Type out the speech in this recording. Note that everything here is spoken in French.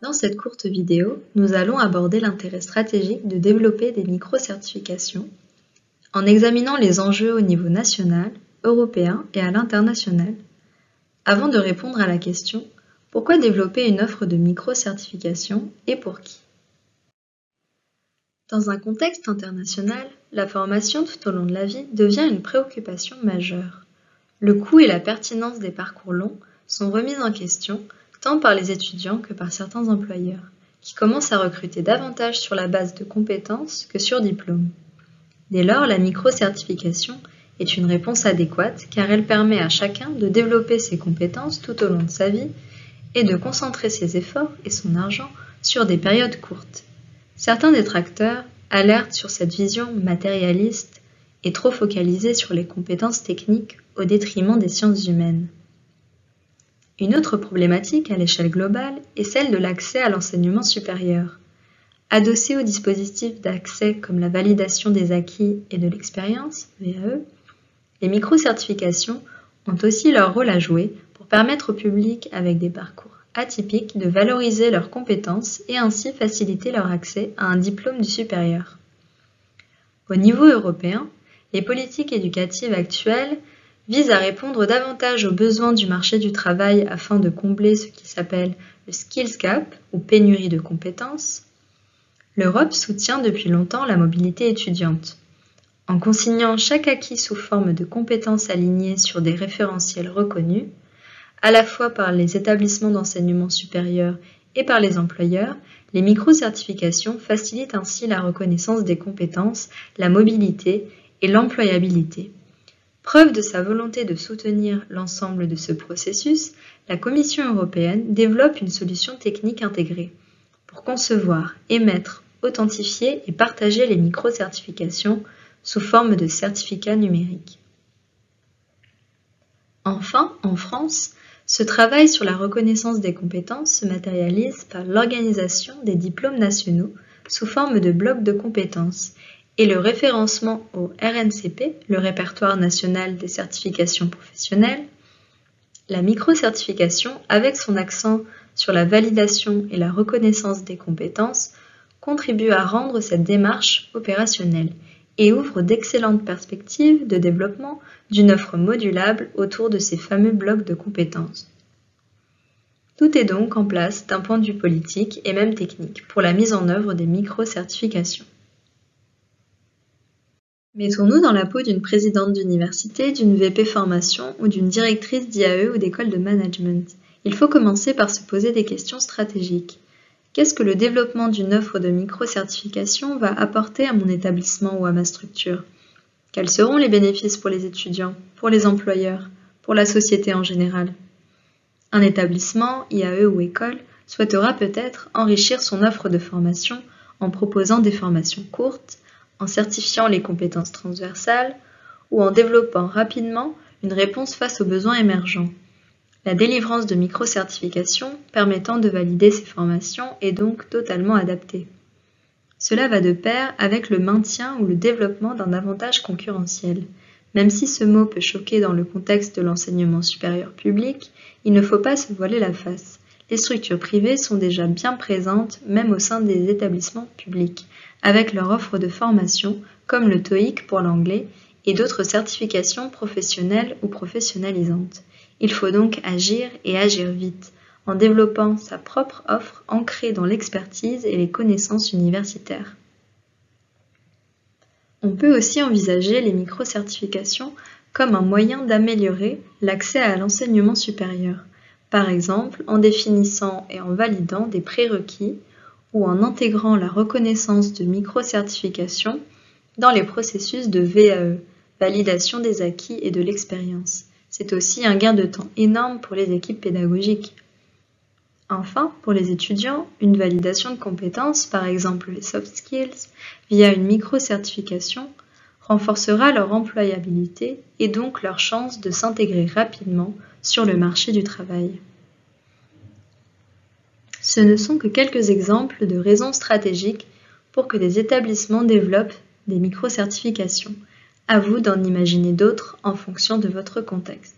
Dans cette courte vidéo, nous allons aborder l'intérêt stratégique de développer des micro-certifications en examinant les enjeux au niveau national, européen et à l'international. Avant de répondre à la question pourquoi développer une offre de micro-certification et pour qui? Dans un contexte international, la formation tout au long de la vie devient une préoccupation majeure. Le coût et la pertinence des parcours longs sont remis en question tant par les étudiants que par certains employeurs, qui commencent à recruter davantage sur la base de compétences que sur diplôme. Dès lors, la micro-certification est une réponse adéquate car elle permet à chacun de développer ses compétences tout au long de sa vie et de concentrer ses efforts et son argent sur des périodes courtes. Certains détracteurs alertent sur cette vision matérialiste et trop focalisée sur les compétences techniques au détriment des sciences humaines. Une autre problématique à l'échelle globale est celle de l'accès à l'enseignement supérieur. Adossés aux dispositifs d'accès comme la validation des acquis et de l'expérience, VAE, les micro-certifications ont aussi leur rôle à jouer pour permettre au public avec des parcours atypiques de valoriser leurs compétences et ainsi faciliter leur accès à un diplôme du supérieur. Au niveau européen, les politiques éducatives actuelles vise à répondre davantage aux besoins du marché du travail afin de combler ce qui s'appelle le skills gap ou pénurie de compétences, l'Europe soutient depuis longtemps la mobilité étudiante. En consignant chaque acquis sous forme de compétences alignées sur des référentiels reconnus, à la fois par les établissements d'enseignement supérieur et par les employeurs, les micro-certifications facilitent ainsi la reconnaissance des compétences, la mobilité et l'employabilité. Preuve de sa volonté de soutenir l'ensemble de ce processus, la Commission européenne développe une solution technique intégrée pour concevoir, émettre, authentifier et partager les micro-certifications sous forme de certificats numériques. Enfin, en France, ce travail sur la reconnaissance des compétences se matérialise par l'organisation des diplômes nationaux sous forme de blocs de compétences et le référencement au RNCP, le répertoire national des certifications professionnelles, la micro-certification, avec son accent sur la validation et la reconnaissance des compétences, contribue à rendre cette démarche opérationnelle et ouvre d'excellentes perspectives de développement d'une offre modulable autour de ces fameux blocs de compétences. Tout est donc en place d'un point de vue politique et même technique pour la mise en œuvre des micro-certifications. Mettons-nous dans la peau d'une présidente d'université, d'une VP formation ou d'une directrice d'IAE ou d'école de management. Il faut commencer par se poser des questions stratégiques. Qu'est-ce que le développement d'une offre de micro-certification va apporter à mon établissement ou à ma structure? Quels seront les bénéfices pour les étudiants, pour les employeurs, pour la société en général? Un établissement, IAE ou école, souhaitera peut-être enrichir son offre de formation en proposant des formations courtes, en certifiant les compétences transversales ou en développant rapidement une réponse face aux besoins émergents. La délivrance de micro-certifications permettant de valider ces formations est donc totalement adaptée. Cela va de pair avec le maintien ou le développement d'un avantage concurrentiel. Même si ce mot peut choquer dans le contexte de l'enseignement supérieur public, il ne faut pas se voiler la face. Les structures privées sont déjà bien présentes même au sein des établissements publics, avec leur offre de formation comme le TOEIC pour l'anglais et d'autres certifications professionnelles ou professionnalisantes. Il faut donc agir et agir vite en développant sa propre offre ancrée dans l'expertise et les connaissances universitaires. On peut aussi envisager les micro-certifications comme un moyen d'améliorer l'accès à l'enseignement supérieur, par exemple en définissant et en validant des prérequis ou en intégrant la reconnaissance de micro-certification dans les processus de VAE, validation des acquis et de l'expérience. C'est aussi un gain de temps énorme pour les équipes pédagogiques. Enfin, pour les étudiants, une validation de compétences, par exemple les soft skills, via une micro-certification, renforcera leur employabilité et donc leur chance de s'intégrer rapidement sur le marché du travail. Ce ne sont que quelques exemples de raisons stratégiques pour que des établissements développent des micro-certifications. À vous d'en imaginer d'autres en fonction de votre contexte.